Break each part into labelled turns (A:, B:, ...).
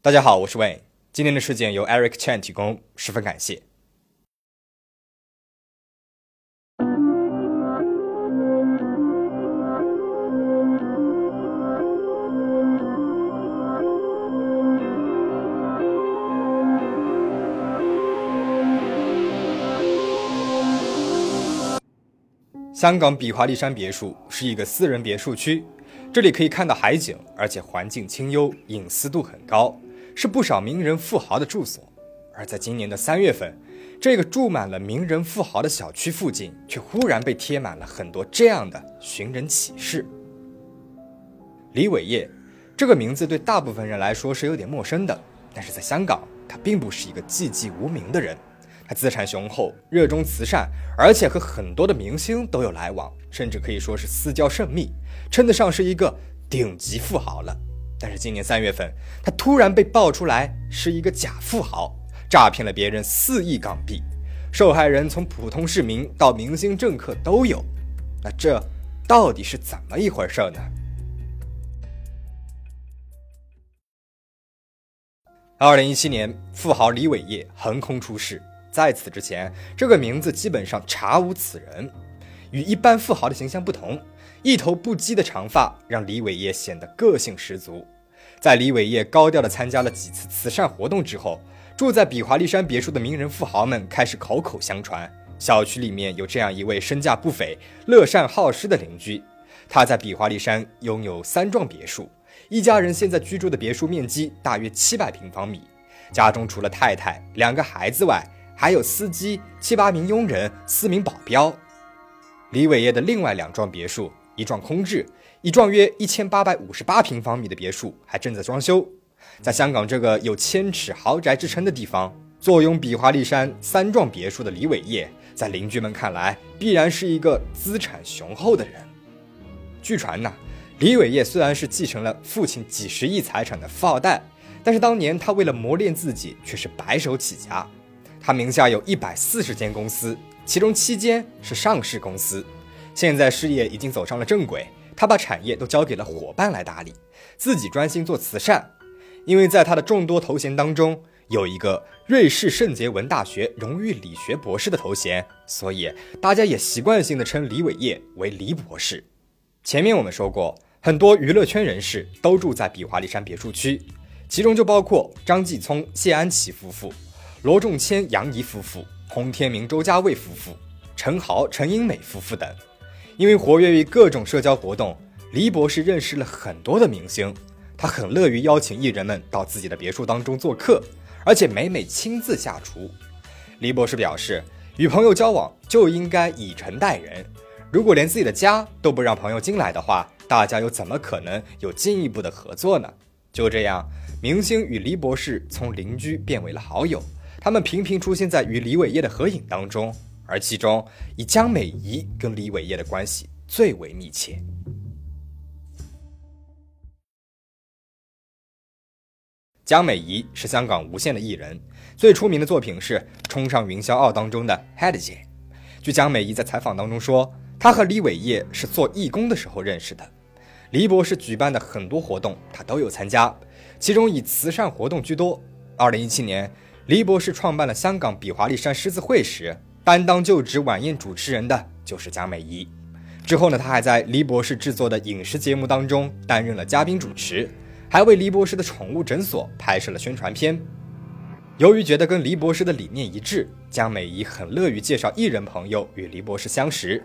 A: 大家好，我是 Wayne。今天的事件由 Eric Chen 提供，十分感谢。香港比华利山别墅是一个私人别墅区，这里可以看到海景，而且环境清幽，隐私度很高，是不少名人富豪的住所。而在今年的三月份，这个住满了名人富豪的小区附近，却忽然被贴满了很多这样的寻人启事。李伟业这个名字对大部分人来说是有点陌生的，但是在香港，他并不是一个寂寂无名的人。他资产雄厚，热衷慈善，而且和很多的明星都有来往，甚至可以说是私交甚密，称得上是一个顶级富豪了。但是今年三月份，他突然被爆出来是一个假富豪，诈骗了别人四亿港币，受害人从普通市民到明星政客都有。那这到底是怎么一回事呢？二零一七年，富豪李伟业横空出世。在此之前，这个名字基本上查无此人。与一般富豪的形象不同，一头不羁的长发让李伟业显得个性十足。在李伟业高调地参加了几次慈善活动之后，住在比华利山别墅的名人富豪们开始口口相传，小区里面有这样一位身价不菲、乐善好施的邻居。他在比华利山拥有三幢别墅，一家人现在居住的别墅面积大约七百平方米，家中除了太太、两个孩子外，还有司机、七八名佣人、四名保镖。李伟业的另外两幢别墅，一幢空置，一幢约一千八百五十八平方米的别墅还正在装修。在香港这个有千尺豪宅之称的地方，坐拥比华利山三幢别墅的李伟业，在邻居们看来，必然是一个资产雄厚的人。据传呢，李伟业虽然是继承了父亲几十亿财产的富二代，但是当年他为了磨练自己，却是白手起家。他名下有一百四十间公司，其中七间是上市公司。现在事业已经走上了正轨，他把产业都交给了伙伴来打理，自己专心做慈善。因为在他的众多头衔当中，有一个瑞士圣杰文大学荣誉理学博士的头衔，所以大家也习惯性的称李伟业为李博士。前面我们说过，很多娱乐圈人士都住在比华利山别墅区，其中就包括张继聪、谢安琪夫妇。罗仲谦、杨怡夫妇、洪天明、周家卫夫妇、陈豪、陈英美夫妇等，因为活跃于各种社交活动，黎博士认识了很多的明星。他很乐于邀请艺人们到自己的别墅当中做客，而且每每亲自下厨。黎博士表示，与朋友交往就应该以诚待人，如果连自己的家都不让朋友进来的话，大家又怎么可能有进一步的合作呢？就这样，明星与黎博士从邻居变为了好友。他们频频出现在与李伟业的合影当中，而其中以江美仪跟李伟业的关系最为密切。江美仪是香港无线的艺人，最出名的作品是《冲上云霄二》当中的 Head 姐。据江美仪在采访当中说，她和李伟业是做义工的时候认识的。黎博士举办的很多活动，她都有参加，其中以慈善活动居多。二零一七年。黎博士创办了香港比华利山狮子会时，担当就职晚宴主持人的就是蒋美仪。之后呢，他还在黎博士制作的饮食节目当中担任了嘉宾主持，还为黎博士的宠物诊所拍摄了宣传片。由于觉得跟黎博士的理念一致，江美仪很乐于介绍艺人朋友与黎博士相识。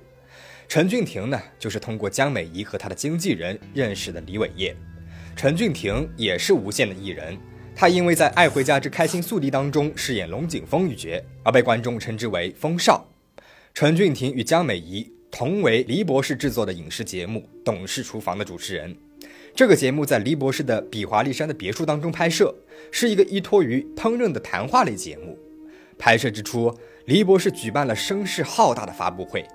A: 陈俊廷呢，就是通过江美仪和他的经纪人认识的李伟业。陈俊廷也是无线的艺人。他因为在《爱回家之开心速递》当中饰演龙井风一角，而被观众称之为“风少”。陈俊廷与江美仪同为黎博士制作的影视节目《董事厨房》的主持人。这个节目在黎博士的比华利山的别墅当中拍摄，是一个依托于烹饪的谈话类节目。拍摄之初，黎博士举办了声势浩大的发布会，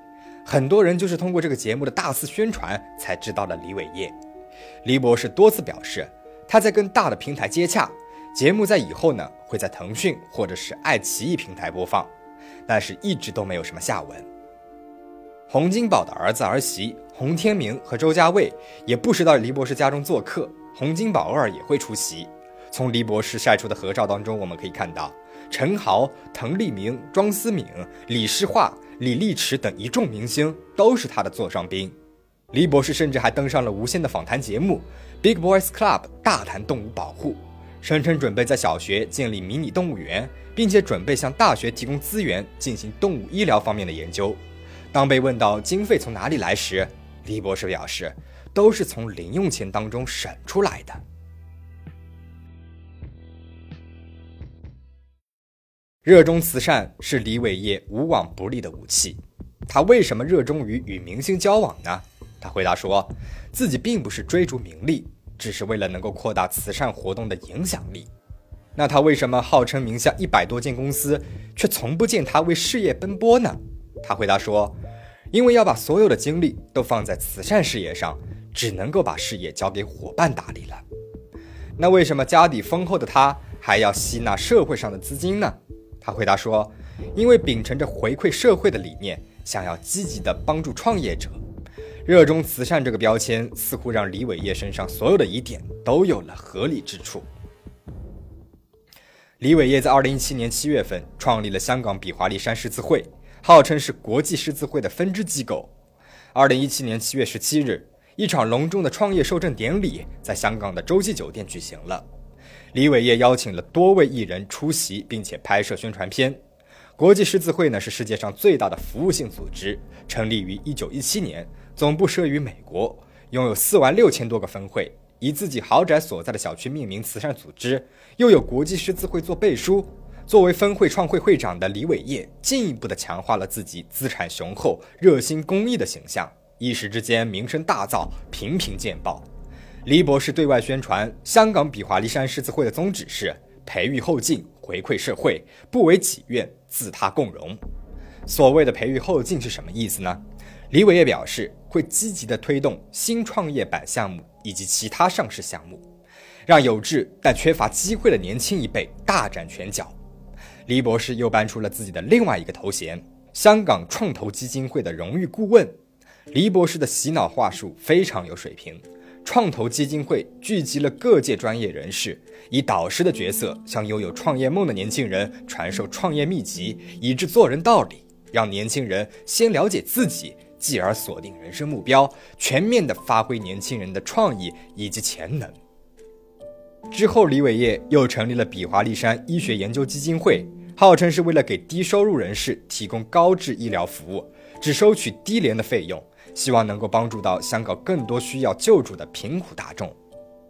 A: 很多人就是通过这个节目的大肆宣传才知道了李伟业。黎博士多次表示，他在跟大的平台接洽。节目在以后呢，会在腾讯或者是爱奇艺平台播放，但是一直都没有什么下文。洪金宝的儿子儿媳洪天明和周家卫也不时到黎博士家中做客，洪金宝偶尔也会出席。从黎博士晒出的合照当中，我们可以看到，陈豪、滕丽明、庄思敏、李诗画、李立池等一众明星都是他的座上宾。黎博士甚至还登上了无线的访谈节目《Big Boys Club》，大谈动物保护，声称准备在小学建立迷你动物园，并且准备向大学提供资源进行动物医疗方面的研究。当被问到经费从哪里来时，李博士表示，都是从零用钱当中省出来的。热衷慈善是李伟业无往不利的武器。他为什么热衷于与明星交往呢？他回答说，自己并不是追逐名利，只是为了能够扩大慈善活动的影响力。那他为什么号称名下一百多间公司，却从不见他为事业奔波呢？他回答说，因为要把所有的精力都放在慈善事业上，只能够把事业交给伙伴打理了。那为什么家底丰厚的他还要吸纳社会上的资金呢？他回答说：“因为秉承着回馈社会的理念，想要积极的帮助创业者，热衷慈善这个标签似乎让李伟业身上所有的疑点都有了合理之处。”李伟业在二零一七年七月份创立了香港比华利山狮子会，号称是国际狮子会的分支机构。二零一七年七月十七日，一场隆重的创业授证典礼在香港的洲际酒店举行了。李伟业邀请了多位艺人出席，并且拍摄宣传片。国际狮子会呢是世界上最大的服务性组织，成立于一九一七年，总部设于美国，拥有四万六千多个分会，以自己豪宅所在的小区命名慈善组织，又有国际狮子会做背书。作为分会创会会长的李伟业，进一步的强化了自己资产雄厚、热心公益的形象，一时之间名声大噪，频频见报。黎博士对外宣传，香港比华利山狮子会的宗旨是培育后进、回馈社会，不为己愿，自他共荣。所谓的培育后进是什么意思呢？李伟业表示，会积极的推动新创业板项目以及其他上市项目，让有志但缺乏机会的年轻一辈大展拳脚。黎博士又搬出了自己的另外一个头衔——香港创投基金会的荣誉顾问。黎博士的洗脑话术非常有水平。创投基金会聚集了各界专业人士，以导师的角色向拥有创业梦的年轻人传授创业秘籍，以致做人道理，让年轻人先了解自己，继而锁定人生目标，全面的发挥年轻人的创意以及潜能。之后，李伟业又成立了比华利山医学研究基金会，号称是为了给低收入人士提供高质医疗服务，只收取低廉的费用。希望能够帮助到香港更多需要救助的贫苦大众。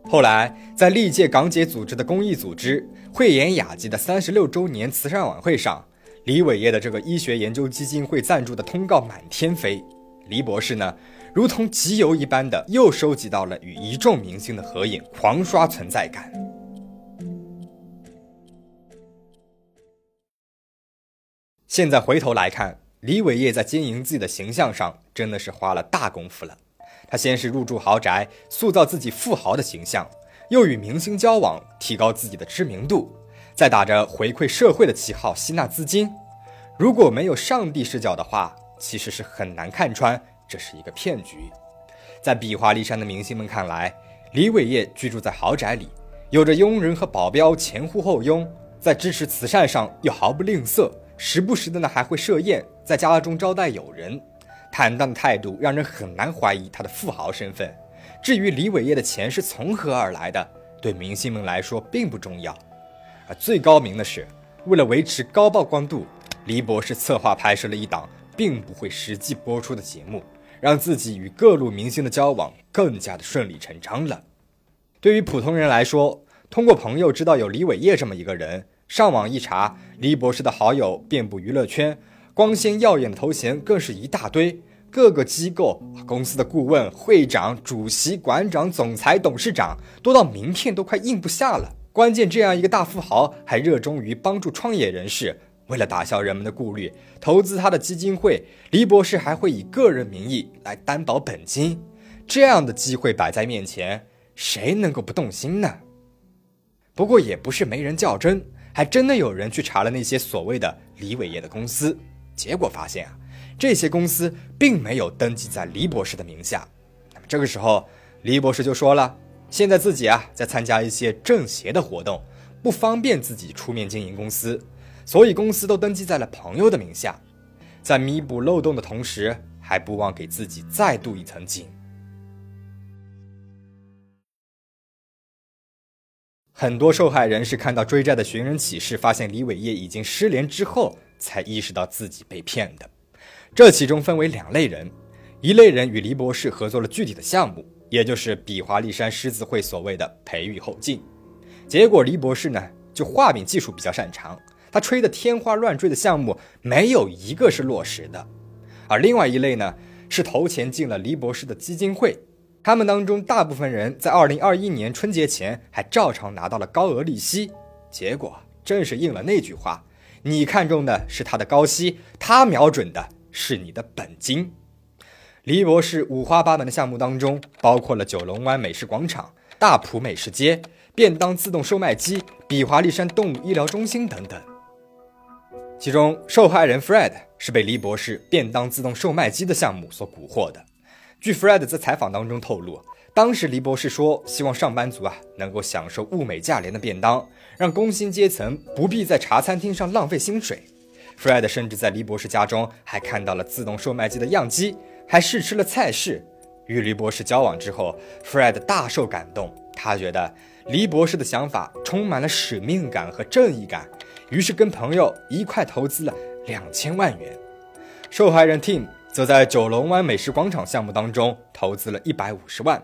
A: 后来，在历届港姐组织的公益组织慧眼雅集的三十六周年慈善晚会上，李伟业的这个医学研究基金会赞助的通告满天飞。黎博士呢，如同集邮一般的又收集到了与一众明星的合影，狂刷存在感。现在回头来看。李伟业在经营自己的形象上真的是花了大功夫了。他先是入住豪宅，塑造自己富豪的形象，又与明星交往，提高自己的知名度，再打着回馈社会的旗号吸纳资金。如果没有上帝视角的话，其实是很难看穿这是一个骗局。在比华利山的明星们看来，李伟业居住在豪宅里，有着佣人和保镖前呼后拥，在支持慈善上又毫不吝啬。时不时的呢，还会设宴，在家中招待友人，坦荡的态度让人很难怀疑他的富豪身份。至于李伟业的钱是从何而来的，对明星们来说并不重要。而最高明的是，为了维持高曝光度，李博士策划拍摄了一档并不会实际播出的节目，让自己与各路明星的交往更加的顺理成章了。对于普通人来说，通过朋友知道有李伟业这么一个人。上网一查，李博士的好友遍布娱乐圈，光鲜耀眼的头衔更是一大堆。各个机构、公司的顾问、会长、主席、馆长、总裁、董事长，多到名片都快印不下了。关键，这样一个大富豪还热衷于帮助创业人士。为了打消人们的顾虑，投资他的基金会，李博士还会以个人名义来担保本金。这样的机会摆在面前，谁能够不动心呢？不过也不是没人较真。还真的有人去查了那些所谓的李伟业的公司，结果发现啊，这些公司并没有登记在李博士的名下。那么这个时候，李博士就说了：“现在自己啊在参加一些政协的活动，不方便自己出面经营公司，所以公司都登记在了朋友的名下。在弥补漏洞的同时，还不忘给自己再镀一层金。很多受害人是看到追债的寻人启事，发现李伟业已经失联之后，才意识到自己被骗的。这其中分为两类人，一类人与黎博士合作了具体的项目，也就是比华利山狮子会所谓的培育后进。结果黎博士呢，就画饼技术比较擅长，他吹得天花乱坠的项目没有一个是落实的。而另外一类呢，是投钱进了黎博士的基金会。他们当中大部分人在二零二一年春节前还照常拿到了高额利息，结果正是应了那句话：你看中的是他的高息，他瞄准的是你的本金。黎博士五花八门的项目当中，包括了九龙湾美食广场、大埔美食街、便当自动售卖机、比华利山动物医疗中心等等。其中，受害人 Fred 是被黎博士便当自动售卖机的项目所蛊惑的。据 Fred 在采访当中透露，当时黎博士说希望上班族啊能够享受物美价廉的便当，让工薪阶层不必在茶餐厅上浪费薪水。Fred 甚至在黎博士家中还看到了自动售卖机的样机，还试吃了菜式。与黎博士交往之后，Fred 大受感动，他觉得黎博士的想法充满了使命感和正义感，于是跟朋友一块投资了两千万元。受害人 Tim。则在九龙湾美食广场项目当中投资了一百五十万。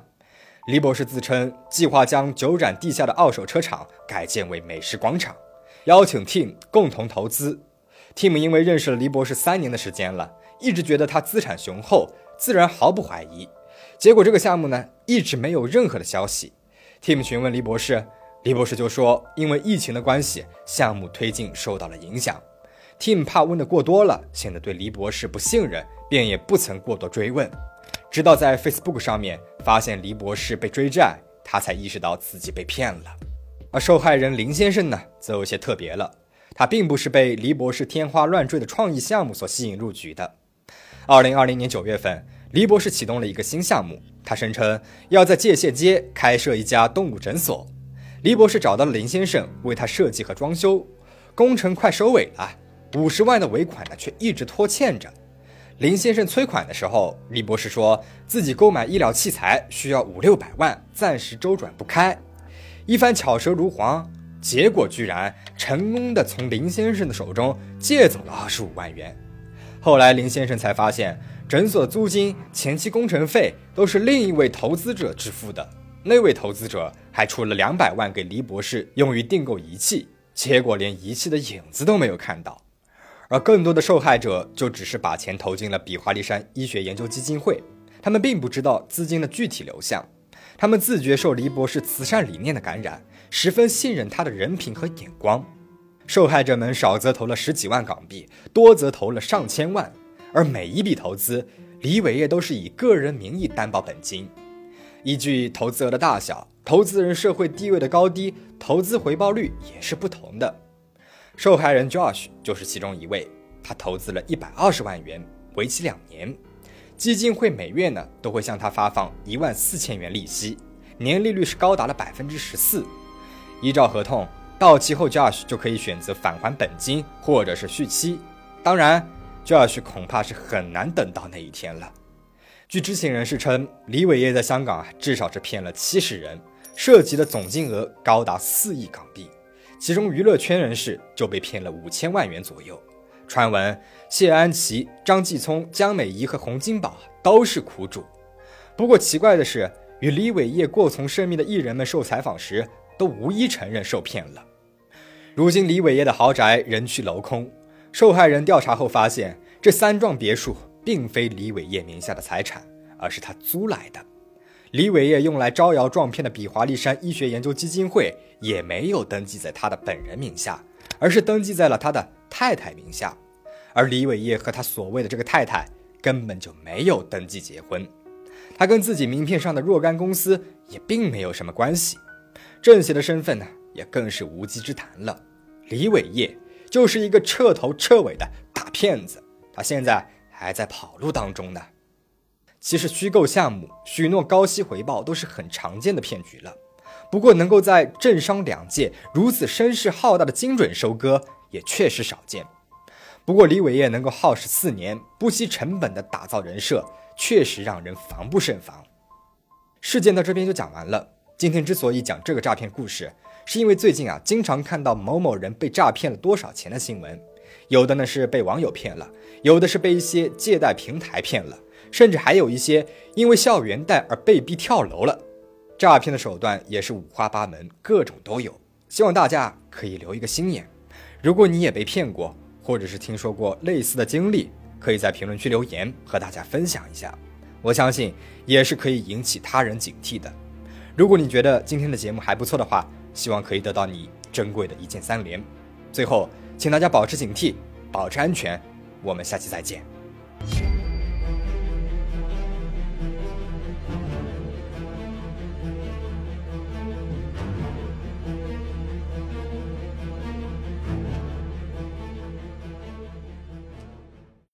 A: 李博士自称计划将九展地下的二手车厂改建为美食广场，邀请 Tim 共同投资。Tim 因为认识了李博士三年的时间了，一直觉得他资产雄厚，自然毫不怀疑。结果这个项目呢，一直没有任何的消息。Tim 询问李博士，李博士就说因为疫情的关系，项目推进受到了影响。Tim 怕问的过多了，显得对黎博士不信任，便也不曾过多追问。直到在 Facebook 上面发现黎博士被追债，他才意识到自己被骗了。而受害人林先生呢，则有些特别了。他并不是被黎博士天花乱坠的创意项目所吸引入局的。2020年9月份，黎博士启动了一个新项目，他声称要在界限街开设一家动物诊所。黎博士找到了林先生，为他设计和装修，工程快收尾了。五十万的尾款呢，却一直拖欠着。林先生催款的时候，李博士说自己购买医疗器材需要五六百万，暂时周转不开。一番巧舌如簧，结果居然成功的从林先生的手中借走了二十五万元。后来林先生才发现，诊所租金、前期工程费都是另一位投资者支付的。那位投资者还出了两百万给李博士用于订购仪器，结果连仪器的影子都没有看到。而更多的受害者就只是把钱投进了比华利山医学研究基金会，他们并不知道资金的具体流向。他们自觉受黎博士慈善理念的感染，十分信任他的人品和眼光。受害者们少则投了十几万港币，多则投了上千万，而每一笔投资，李伟业都是以个人名义担保本金。依据投资额的大小、投资人社会地位的高低，投资回报率也是不同的。受害人 Josh 就是其中一位，他投资了一百二十万元，为期两年。基金会每月呢都会向他发放一万四千元利息，年利率是高达了百分之十四。依照合同到期后，Josh 就可以选择返还本金或者是续期。当然，Josh 恐怕是很难等到那一天了。据知情人士称，李伟业在香港啊至少是骗了七十人，涉及的总金额高达四亿港币。其中娱乐圈人士就被骗了五千万元左右。传闻谢安琪、张继聪、江美仪和洪金宝都是苦主。不过奇怪的是，与李伟业过从甚密的艺人们受采访时，都无一承认受骗了。如今李伟业的豪宅人去楼空，受害人调查后发现，这三幢别墅并非李伟业名下的财产，而是他租来的。李伟业用来招摇撞骗的比华利山医学研究基金会也没有登记在他的本人名下，而是登记在了他的太太名下。而李伟业和他所谓的这个太太根本就没有登记结婚，他跟自己名片上的若干公司也并没有什么关系，政协的身份呢也更是无稽之谈了。李伟业就是一个彻头彻尾的大骗子，他现在还在跑路当中呢。其实虚构项目、许诺高息回报都是很常见的骗局了。不过，能够在政商两界如此声势浩大的精准收割，也确实少见。不过，李伟业能够耗时四年，不惜成本的打造人设，确实让人防不胜防。事件到这边就讲完了。今天之所以讲这个诈骗故事，是因为最近啊，经常看到某某人被诈骗了多少钱的新闻，有的呢是被网友骗了，有的是被一些借贷平台骗了，甚至还有一些因为校园贷而被逼跳楼了。诈骗的手段也是五花八门，各种都有。希望大家可以留一个心眼。如果你也被骗过，或者是听说过类似的经历，可以在评论区留言和大家分享一下。我相信也是可以引起他人警惕的。如果你觉得今天的节目还不错的话，希望可以得到你珍贵的一键三连。最后，请大家保持警惕，保持安全。我们下期再见。